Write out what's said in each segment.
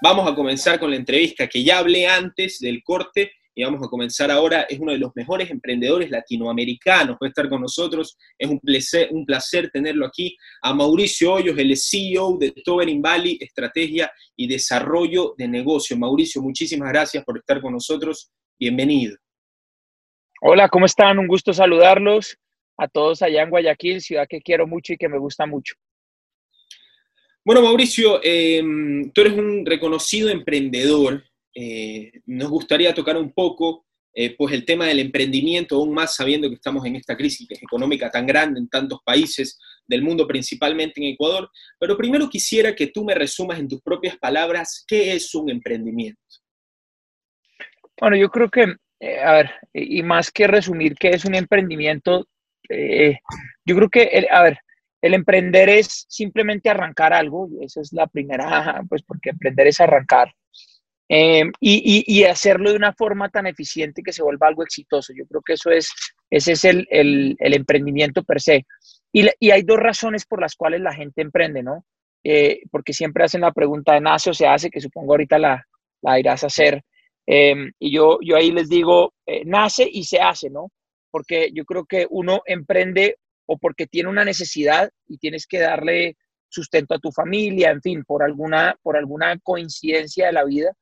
Vamos a comenzar con la entrevista que ya hablé antes del corte y vamos a comenzar ahora. Es uno de los mejores emprendedores latinoamericanos, a estar con nosotros. Es un placer, un placer tenerlo aquí. A Mauricio Hoyos, el CEO de Tobering Valley, Estrategia y Desarrollo de Negocio. Mauricio, muchísimas gracias por estar con nosotros. Bienvenido. Hola, ¿cómo están? Un gusto saludarlos a todos allá en Guayaquil, ciudad que quiero mucho y que me gusta mucho. Bueno, Mauricio, em, tú eres un reconocido emprendedor. Eh, nos gustaría tocar un poco eh, pues el tema del emprendimiento, aún más sabiendo que estamos en esta crisis económica tan grande en tantos países del mundo, principalmente en Ecuador. Pero primero quisiera que tú me resumas en tus propias palabras qué es un emprendimiento. Bueno, yo creo que, eh, a ver, y más que resumir qué es un emprendimiento, yo creo que, a ver, el emprender es simplemente arrancar algo, esa es la primera, pues porque emprender es arrancar. Eh, y, y, hacerlo de una forma tan eficiente que se vuelva algo exitoso. Yo creo que eso es, ese es el, el, emprendimiento per se. Y, y, hay dos razones por las cuales la gente emprende, ¿no? Eh, porque siempre hacen la pregunta de nace o se hace, que supongo ahorita la, la irás a hacer. Eh, y yo, yo ahí les digo, nace y se hace, ¿no? Porque yo creo que uno emprende o porque tiene una necesidad y tienes que darle sustento a tu familia, en fin, por alguna, por alguna coincidencia de la vida,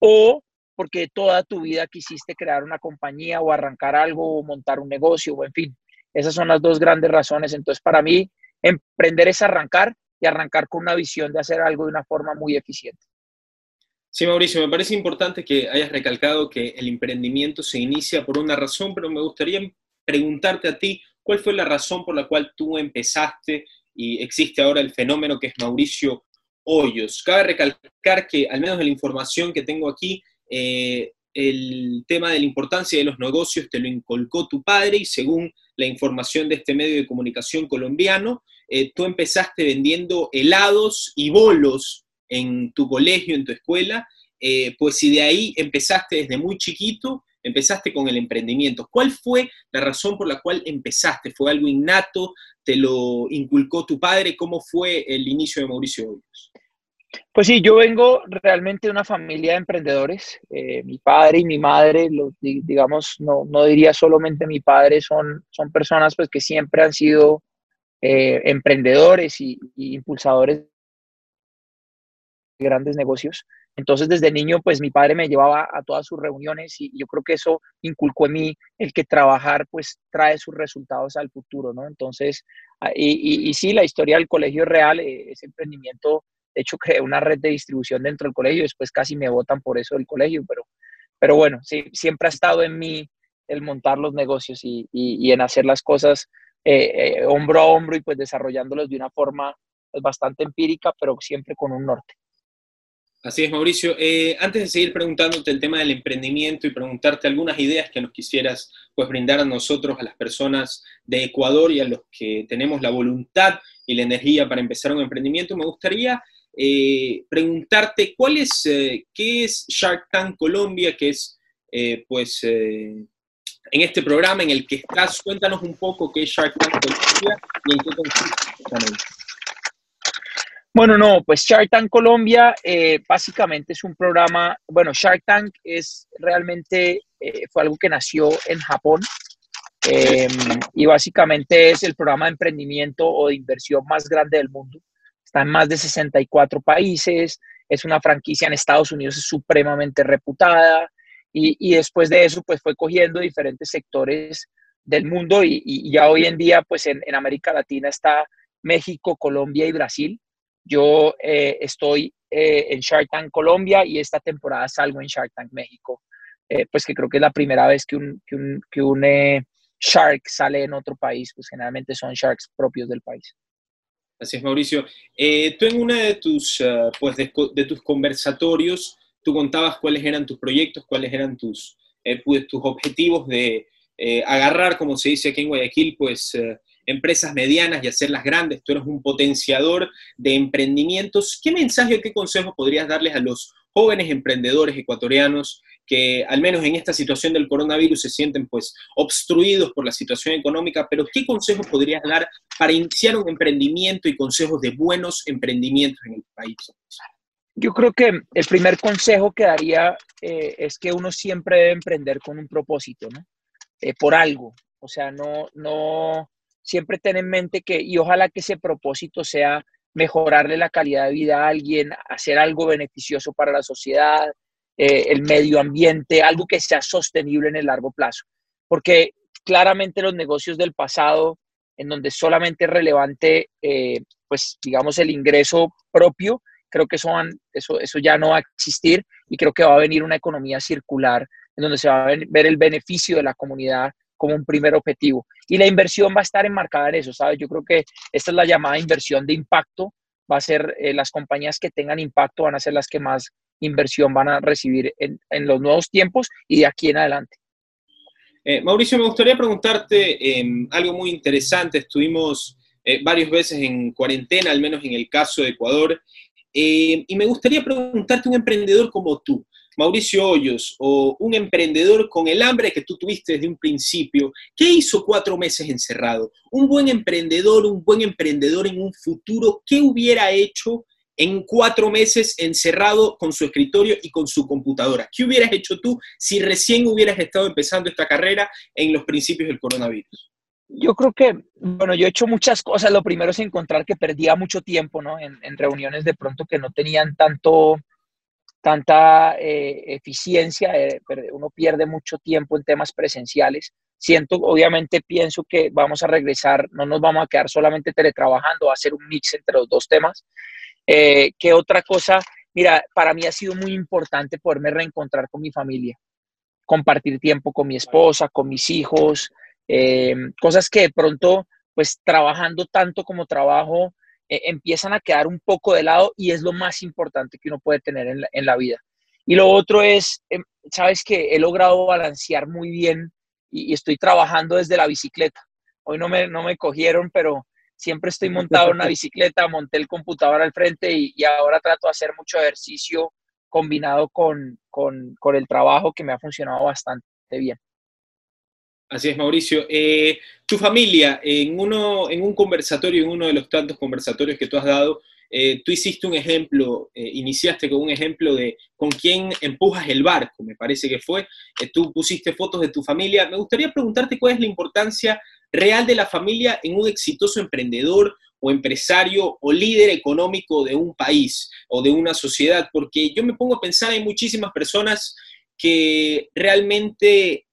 o porque toda tu vida quisiste crear una compañía o arrancar algo o montar un negocio, o en fin, esas son las dos grandes razones. Entonces, para mí, emprender es arrancar y arrancar con una visión de hacer algo de una forma muy eficiente. Sí, Mauricio, me parece importante que hayas recalcado que el emprendimiento se inicia por una razón, pero me gustaría preguntarte a ti, ¿Cuál fue la razón por la cual tú empezaste y existe ahora el fenómeno que es Mauricio Hoyos? Cabe recalcar que, al menos en la información que tengo aquí, eh, el tema de la importancia de los negocios te lo inculcó tu padre y según la información de este medio de comunicación colombiano, eh, tú empezaste vendiendo helados y bolos en tu colegio, en tu escuela, eh, pues si de ahí empezaste desde muy chiquito, empezaste con el emprendimiento. ¿Cuál fue la razón por la cual empezaste? ¿Fue algo innato? ¿Te lo inculcó tu padre? ¿Cómo fue el inicio de Mauricio Hoyos? Pues sí, yo vengo realmente de una familia de emprendedores. Eh, mi padre y mi madre, digamos, no, no, diría solamente mi padre, son, son personas pues, que siempre han sido eh, emprendedores y, y impulsadores de grandes negocios. Entonces, desde niño, pues mi padre me llevaba a todas sus reuniones y yo creo que eso inculcó en mí el que trabajar, pues trae sus resultados al futuro, ¿no? Entonces, ah, y, sí, la historia del colegio es real, eh, ese emprendimiento, de hecho, creé una red de distribución dentro del colegio, después casi me votan por eso del colegio, pero, pero bueno, sí, siempre ha estado en mí el montar los negocios y, y en hacer las cosas eh, eh, hombro a hombro y pues desarrollándolos de una forma pues, bastante empírica, pero siempre con un norte. Así es, Mauricio. Eh, antes de seguir preguntándote el tema del emprendimiento y preguntarte algunas ideas que nos quisieras pues, brindar a nosotros, a las personas de Ecuador y a los que tenemos la voluntad y la energía para empezar un emprendimiento, me gustaría eh, preguntarte cuál es, eh, qué es Shark Tank Colombia, que es pues en este programa en el que estás. Cuéntanos un poco qué es Shark Tank Colombia y en qué consiste bueno, no, pues Shark Tank Colombia eh, básicamente es un programa, bueno, Shark Tank es realmente, eh, fue algo que nació en Japón em, y básicamente es el programa de emprendimiento o de inversión más grande del mundo. Está en más de 64 países, es una franquicia en Estados Unidos, es supremamente reputada y, y después de eso pues fue cogiendo diferentes sectores del mundo y, ya hoy en día pues en América Latina está México, Colombia y Brasil yo eh, estoy eh, en Shark Tank Colombia y esta temporada salgo en Shark Tank México, eh, pues que creo que es la primera vez que un, que un, que un Shark sale en otro país, pues generalmente son Sharks propios del país. Así es, Mauricio. tú en una de tus, pues de, de, tus conversatorios, tú contabas cuáles eran tus proyectos, cuáles eran tus, pues, tus objetivos de agarrar, como se dice aquí en Guayaquil, pues empresas medianas y hacerlas grandes, tú eres un potenciador de emprendimientos. ¿Qué mensaje o qué consejo podrías darles a los jóvenes emprendedores ecuatorianos que al menos en esta situación del coronavirus se sienten pues obstruidos por la situación económica, pero ¿qué consejos podrías dar para iniciar un emprendimiento y consejos de buenos emprendimientos en el país? Yo creo que el primer consejo que daría eh, es que uno siempre debe emprender con un propósito, ¿no? Eh, por algo. O sea, no, no, siempre ten en mente que, y ojalá que ese propósito sea mejorarle la calidad de vida a alguien, hacer algo beneficioso para la sociedad, eh, el medio ambiente, algo que sea sostenible en el largo plazo. Porque claramente los negocios del pasado, en donde solamente es relevante, pues digamos, el ingreso propio, creo que eso, eso, eso ya no va a existir y creo que va a venir una economía circular en donde se va a ver el beneficio de la comunidad como un primer objetivo. Y la inversión va a estar enmarcada en eso, ¿sabes? Yo creo que esta es la llamada inversión de impacto. Va a ser eh, las compañías que tengan impacto, van a ser las que más inversión van a recibir en, en los nuevos tiempos y de aquí en adelante. Eh, Mauricio, me gustaría preguntarte em, algo muy interesante. Estuvimos eh, varias veces en cuarentena, al menos en el caso de Ecuador, eh, y me gustaría preguntarte un emprendedor como tú, Mauricio Hoyos, o un emprendedor con el hambre que tú tuviste desde un principio, ¿qué hizo cuatro meses encerrado? Un buen emprendedor, un buen emprendedor en un futuro, ¿qué hubiera hecho en cuatro meses encerrado con su escritorio y con su computadora? ¿Qué hubieras hecho tú si recién hubieras estado empezando esta carrera en los principios del coronavirus? Yo creo que, bueno, yo he hecho muchas cosas. Lo primero es encontrar que perdía mucho tiempo, ¿no? En, reuniones de pronto que no tenían tanto, tanta eh, eficiencia. Eh, uno pierde mucho tiempo en temas presenciales. Siento, obviamente pienso que vamos a regresar, no nos vamos a quedar solamente teletrabajando, va a ser un mix entre los dos temas. Eh, ¿Qué otra cosa? Mira, para mí ha sido muy importante poderme reencontrar con mi familia, compartir tiempo con mi esposa, con mis hijos, eh, cosas que de pronto, pues trabajando tanto como trabajo, eh, empiezan a quedar un poco de lado y es lo más importante que uno puede tener en la, vida. Y lo otro es, em, sabes que he logrado balancear muy bien y, estoy trabajando desde la bicicleta. Hoy no me, no me cogieron, pero siempre estoy montado en una bicicleta, monté el computador al frente y, ahora trato de hacer mucho ejercicio combinado con, con, con el trabajo que me ha funcionado bastante bien. Así es, Mauricio. Eh, tu familia, en, uno, en un conversatorio, en uno de los tantos conversatorios que tú has dado, eh, tú hiciste un ejemplo, eh, iniciaste con un ejemplo de con quién empujas el barco, me parece que fue. tú pusiste fotos de tu familia. Me gustaría preguntarte cuál es la importancia real de la familia en un exitoso emprendedor o empresario o líder económico de un país o de una sociedad, porque yo me pongo a pensar, hay muchísimas personas que realmente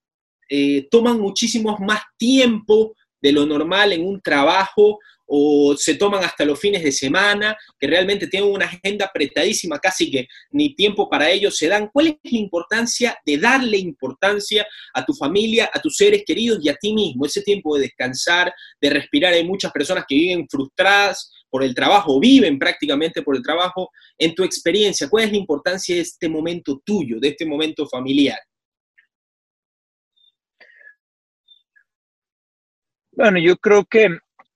eh, toman muchísimo más tiempo de lo normal en un trabajo o se toman hasta los fines de semana, que realmente tienen una agenda apretadísima, casi que ni tiempo para ellos se dan. ¿Cuál es la importancia de darle importancia a tu familia, a tus seres queridos y a ti mismo? Ese tiempo de descansar, de respirar. Hay muchas personas que viven frustradas por el trabajo, viven prácticamente por el trabajo. En tu experiencia, ¿cuál es la importancia de este momento tuyo, de este momento familiar? Bueno, yo creo que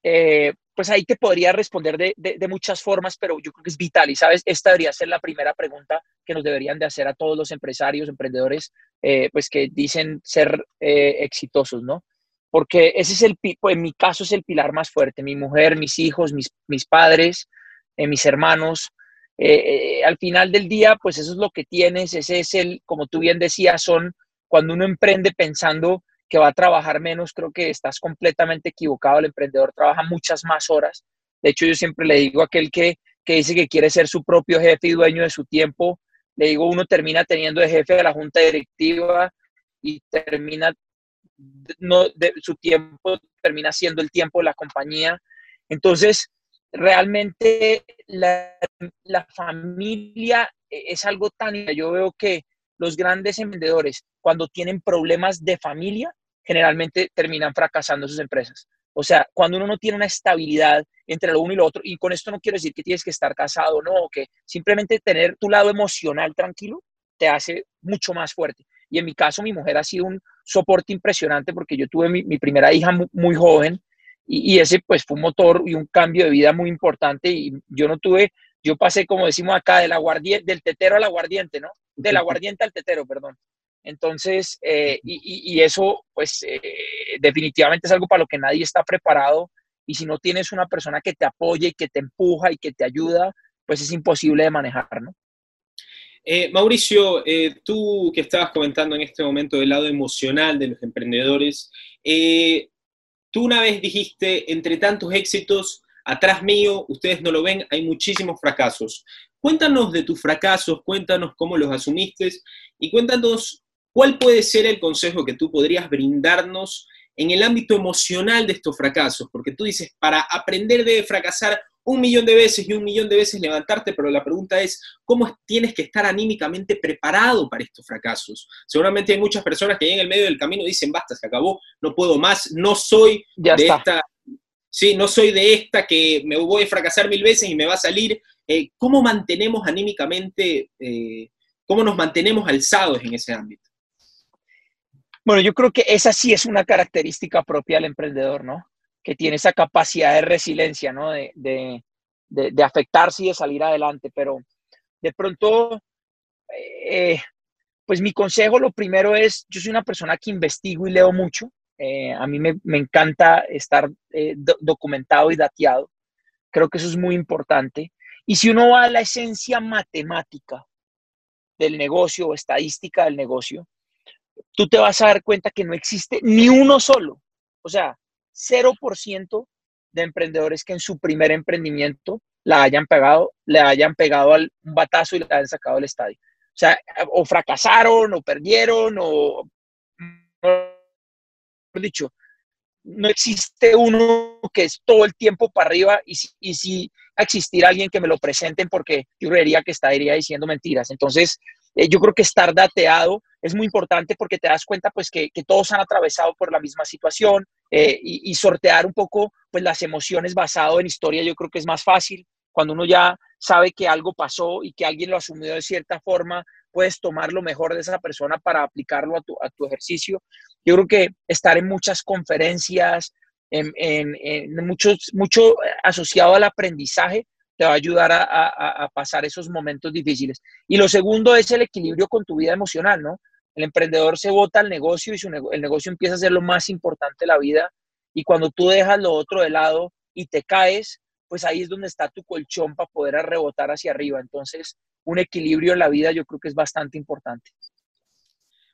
eh, pues ahí te podría responder de, de, muchas formas, pero yo creo que es vital y sabes, esta debería ser la primera pregunta que nos deberían de hacer a todos los empresarios, emprendedores, eh, pues que dicen ser eh, exitosos, ¿no? Porque ese es el, pues en mi caso es el pilar más fuerte, mi mujer, mis hijos, mis, mis padres, mis hermanos. al final del día, pues eso es lo que tienes, ese es el, como tú bien decías, son cuando uno emprende pensando que va a trabajar menos, creo que estás completamente equivocado. El emprendedor trabaja muchas más horas. De hecho, yo siempre le digo a aquel que, que dice que quiere ser su propio jefe y dueño de su tiempo, le digo, uno termina teniendo de jefe de la junta directiva y termina, no, de, su tiempo termina siendo el tiempo de la compañía. Entonces, realmente la, la familia es algo tan... Yo veo que los grandes emprendedores, cuando tienen problemas de familia, generalmente terminan fracasando sus empresas. O sea, cuando uno no tiene una estabilidad entre lo uno y lo otro, y con esto no quiero decir que tienes que estar casado, no, o que simplemente tener tu lado emocional tranquilo te hace mucho más fuerte. Y en mi caso, mi mujer ha sido un soporte impresionante porque yo tuve mi, primera hija muy, joven y, y, ese pues fue un motor y un cambio de vida muy importante y yo no tuve, yo pasé, como decimos acá, del, del tetero al aguardiente, ¿no? Del aguardiente al tetero, perdón. Entonces, eh, y, eso, pues, eh, definitivamente es algo para lo que nadie está preparado. Y si no tienes una persona que te apoye, que te empuja y que te ayuda, pues es imposible de manejar, ¿no? Eh, Mauricio, eh, tú que estabas comentando en este momento del lado emocional de los emprendedores, eh, tú una vez dijiste, entre tantos éxitos, atrás mío, ustedes no lo ven, hay muchísimos fracasos. Cuéntanos de tus fracasos, cuéntanos cómo los asumiste y cuéntanos cuál puede ser el consejo que tú podrías brindarnos en el ámbito emocional de estos fracasos, porque tú dices, para aprender de fracasar un millón de veces y un millón de veces levantarte, pero la pregunta es, ¿cómo tienes que estar anímicamente preparado para estos fracasos? Seguramente hay muchas personas que en el medio del camino dicen, basta, se acabó, no puedo más, no soy de esta, sí, no soy de esta que me voy a fracasar mil veces y me va a salir. Eh, ¿Cómo mantenemos anímicamente, eh, cómo nos mantenemos alzados en ese ámbito? Bueno, yo creo que esa sí es una característica propia del emprendedor, ¿no? Que tiene esa capacidad de resiliencia, ¿no? De, de, de, afectarse y de salir adelante, pero de pronto, eh, pues mi consejo lo primero es, yo soy una persona que investigo y leo mucho, eh, a mí me, me, encanta estar eh, documentado y dateado, creo que eso es muy importante, y si uno va a la esencia matemática del negocio o estadística del negocio, tú te vas a dar cuenta que no existe ni uno solo, o sea, 0% de emprendedores que en su primer emprendimiento la hayan pegado, le hayan pegado al, un batazo y le hayan sacado del estadio. O sea, o fracasaron, o perdieron, o, dicho, no existe uno que es todo el tiempo para arriba y, y si existir alguien que me lo presenten porque yo creería que estaría diciendo mentiras. Entonces, eh, yo creo que estar dateado es muy importante porque te das cuenta pues que, todos han atravesado por la misma situación eh, y, sortear un poco pues las emociones basado en historia yo creo que es más fácil. Cuando uno ya sabe que algo pasó y que alguien lo asumió de cierta forma, puedes tomar lo mejor de esa persona para aplicarlo a tu, a tu ejercicio. Yo creo que estar en muchas conferencias, en, en, en muchos, mucho asociado al aprendizaje, te va a ayudar a, pasar esos momentos difíciles. Y lo segundo es el equilibrio con tu vida emocional, ¿no? El emprendedor se vota al negocio y su el negocio empieza a ser lo más importante de la vida. Y cuando tú dejas lo otro de lado y te caes, pues ahí es donde está tu colchón para poder rebotar hacia arriba. Entonces, un equilibrio en la vida yo creo que es bastante importante.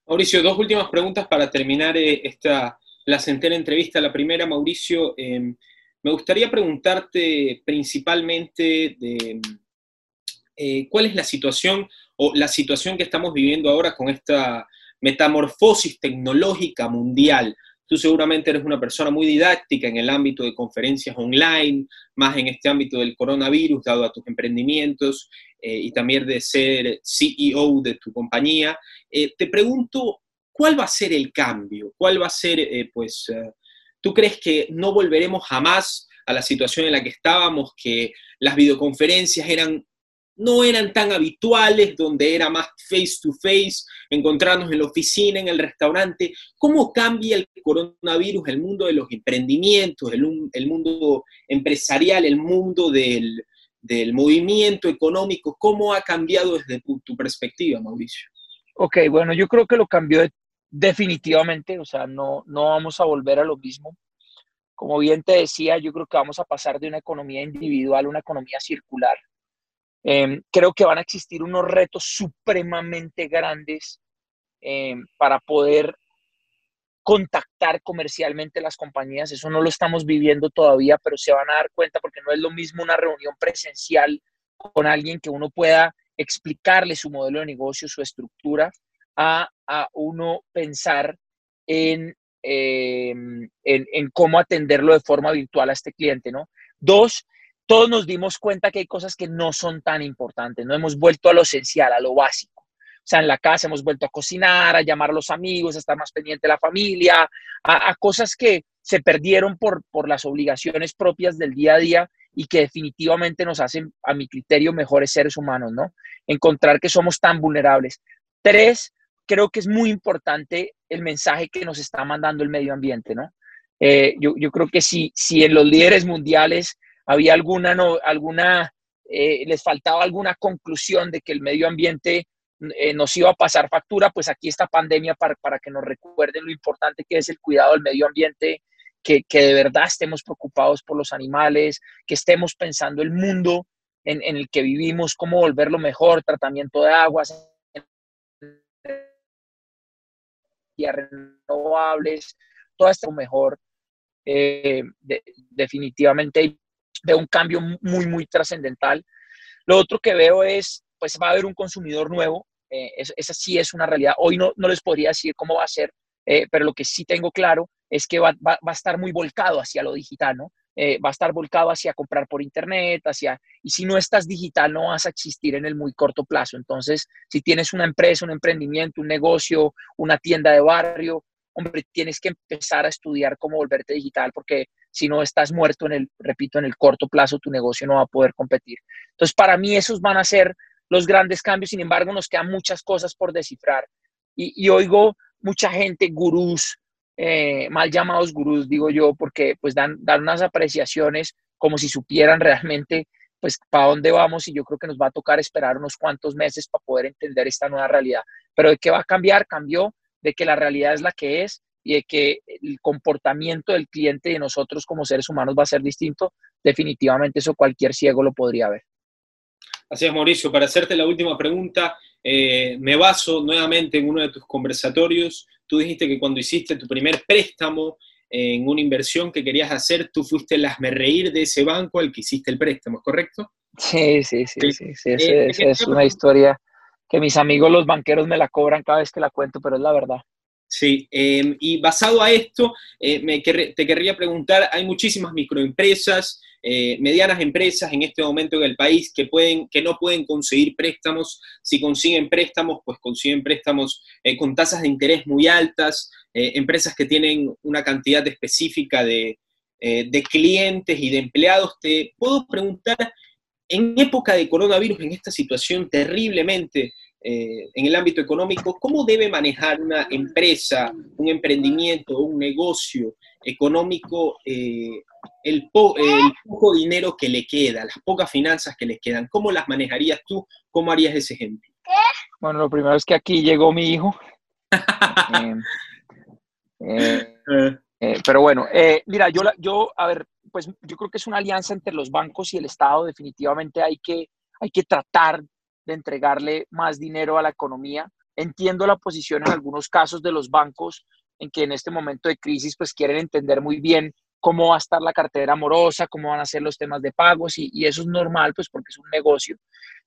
Mauricio, dos últimas preguntas para terminar eh, esta placentera entrevista. La primera, Mauricio, eh, me gustaría preguntarte principalmente de eh, cuál es la situación o la situación que estamos viviendo ahora con esta metamorfosis tecnológica mundial. Tú seguramente eres una persona muy didáctica en el ámbito de conferencias online, más en este ámbito del coronavirus, dado a tus emprendimientos eh, y también de ser CEO de tu compañía. Eh, te pregunto, ¿cuál va a ser el cambio? ¿Cuál va a ser, pues, ¿Tú crees que no volveremos jamás a la situación en la que estábamos, que las videoconferencias eran, no eran tan habituales, donde era más face to face, encontrarnos en la oficina, en el restaurante? ¿Cómo cambia el coronavirus el mundo de los emprendimientos, el, mundo empresarial, el mundo del, movimiento económico? ¿Cómo ha cambiado desde tu, tu perspectiva, Mauricio? Ok, bueno, yo creo que lo cambió definitivamente, o sea, no, no vamos a volver a lo mismo. Como bien te decía, yo creo que vamos a pasar de una economía individual a una economía circular. Em, creo que van a existir unos retos supremamente grandes em, para poder contactar comercialmente las compañías. Eso no lo estamos viviendo todavía, pero se van a dar cuenta porque no es lo mismo una reunión presencial con alguien que uno pueda explicarle su modelo de negocio, su estructura, a, uno pensar em, en, en, cómo atenderlo de forma virtual a este cliente, ¿no? Dos, todos nos dimos cuenta que hay cosas que no son tan importantes, no hemos vuelto a lo esencial, a lo básico. O sea, en la casa hemos vuelto a cocinar, a llamar a los amigos, a estar más pendiente de la familia, a, cosas que se perdieron por, por las obligaciones propias del día a día y que definitivamente nos hacen, a mi criterio, mejores seres humanos, ¿no? Encontrar que somos tan vulnerables. Tres, creo que es muy importante el mensaje que nos está mandando el medio ambiente, ¿no? Eh, yo, yo, creo que si, si en los líderes mundiales había alguna, no, alguna eh, les faltaba alguna conclusión de que el medio ambiente eh, nos iba a pasar factura, pues aquí esta pandemia para, para, que nos recuerden lo importante que es el cuidado del medio ambiente, que, que de verdad estemos preocupados por los animales, que estemos pensando el mundo en, el que vivimos, cómo volverlo mejor, tratamiento de aguas, renovables, todo esto mejor. Eh, definitivamente de un cambio muy, muy trascendental. Lo otro que veo es, pues va a haber un consumidor nuevo, eh, esa sí es una realidad. Hoy no, no les podría decir cómo va a ser, eh, pero lo que sí tengo claro es que va, va, va, a estar muy volcado hacia lo digital, ¿no? Eh, va a estar volcado hacia comprar por internet, hacia, y si no estás digital no vas a existir en el muy corto plazo. Entonces, si tienes una empresa, un emprendimiento, un negocio, una tienda de barrio, hombre, tienes que empezar a estudiar cómo volverte digital porque si no estás muerto en el, repito, en el corto plazo, tu negocio no va a poder competir. Entonces, para mí esos van a ser los grandes cambios, sin embargo, nos quedan muchas cosas por descifrar. Y, y oigo mucha gente, gurús, eh, mal llamados gurús, digo yo, porque pues dan, dan unas apreciaciones como si supieran realmente pues para dónde vamos y yo creo que nos va a tocar esperar unos cuantos meses para poder entender esta nueva realidad. Pero de qué va a cambiar, cambió, de que la realidad es la que es y de que el comportamiento del cliente de nosotros como seres humanos va a ser distinto, definitivamente eso cualquier ciego lo podría ver. Así es, Mauricio. Para hacerte la última pregunta, eh, me baso nuevamente en uno de tus conversatorios. Tú dijiste que cuando hiciste tu primer préstamo en una inversión que querías hacer, tú fuiste el reír de ese banco al que hiciste el préstamo, ¿es correcto? Sí, sí, sí, sí. Eh, es una historia que mis amigos los banqueros me la cobran cada vez que la cuento, pero es la verdad. Sí, em, y basado a esto, eh, me te querría preguntar, hay muchísimas microempresas, eh, medianas empresas en este momento en el país que, pueden, que no pueden conseguir préstamos. Si consiguen préstamos, pues consiguen préstamos eh, con tasas de interés muy altas, empresas que tienen una cantidad específica de, de clientes y de empleados. Te puedo preguntar, en época de coronavirus, en esta situación terriblemente eh, en el ámbito económico, ¿cómo debe manejar una empresa, un emprendimiento, un negocio económico eh, el, poco dinero que le queda, las pocas finanzas que le quedan? ¿Cómo las manejarías tú? ¿Cómo harías ese ejemplo? Bueno, lo primero es que aquí llegó mi hijo. Eh, pero bueno, mira, yo, yo, a ver, pues yo creo que es una alianza entre los bancos y el Estado. Definitivamente hay que, hay que tratar de entregarle más dinero a la economía. Entiendo la posición en algunos casos de los bancos en que en este momento de crisis pues quieren entender muy bien cómo va a estar la cartera amorosa, cómo van a ser los temas de pagos y, eso es normal pues porque es un negocio,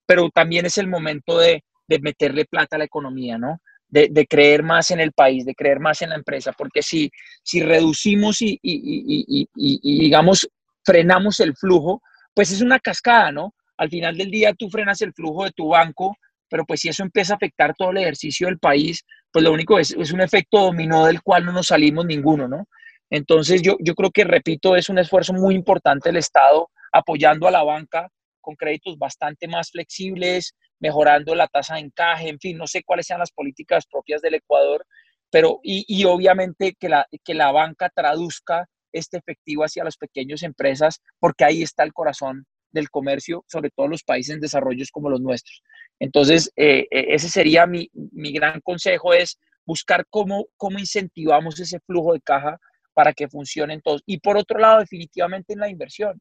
pero también es el momento de, meterle plata a la economía, ¿no? De, creer más en el país, de creer más en la empresa, porque si, si reducimos y, y digamos frenamos el flujo, pues es una cascada, ¿no? Al final del día tú frenas el flujo de tu banco, pero pues si eso empieza a afectar todo el ejercicio del país, pues lo único es, es un efecto dominó del cual no nos salimos ninguno, ¿no? Entonces yo, yo creo que, repito, es un esfuerzo muy importante el Estado apoyando a la banca con créditos bastante más flexibles, mejorando la tasa de encaje, en fin, no sé cuáles sean las políticas propias del Ecuador, pero y, y obviamente que la, que la banca traduzca este efectivo hacia las pequeñas empresas, porque ahí está el corazón del comercio, sobre todo los países en desarrollo como los nuestros. Entonces, eh, eh, ese sería mi, gran consejo, es buscar cómo, cómo incentivamos ese flujo de caja para que funcionen todos. Y por otro lado, definitivamente en la inversión.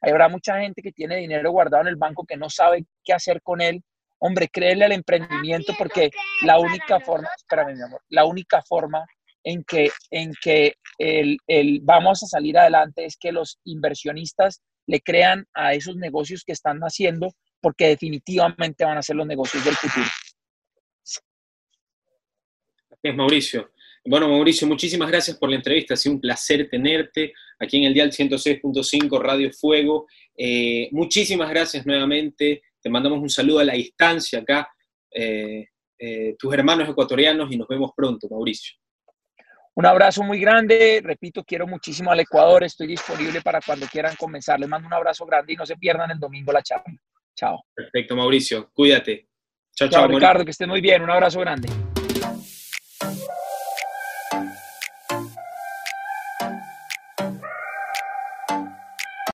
Habrá mucha gente que tiene dinero guardado en el banco que no sabe qué hacer con él. Hombre, créele al emprendimiento porque la única forma, espérame mi amor, la única forma en que, en que el, el, vamos a salir adelante es que los inversionistas le crean a esos negocios que están haciendo, porque definitivamente van a ser los negocios del futuro. Gracias, Mauricio. Bueno, Mauricio, muchísimas gracias por la entrevista. Ha sido un placer tenerte aquí en el Dial 106.5 Radio Fuego. Eh, muchísimas gracias nuevamente. Te mandamos un saludo a la distancia acá, eh, eh, tus hermanos ecuatorianos, y nos vemos pronto, Mauricio. Un abrazo muy grande, repito, quiero muchísimo al Ecuador, estoy disponible para cuando quieran comenzar. Les mando un abrazo grande y no se pierdan el domingo la charla. Chao. Perfecto, Mauricio, cuídate. Chao, chao. Ricardo, que esté muy bien, un abrazo grande.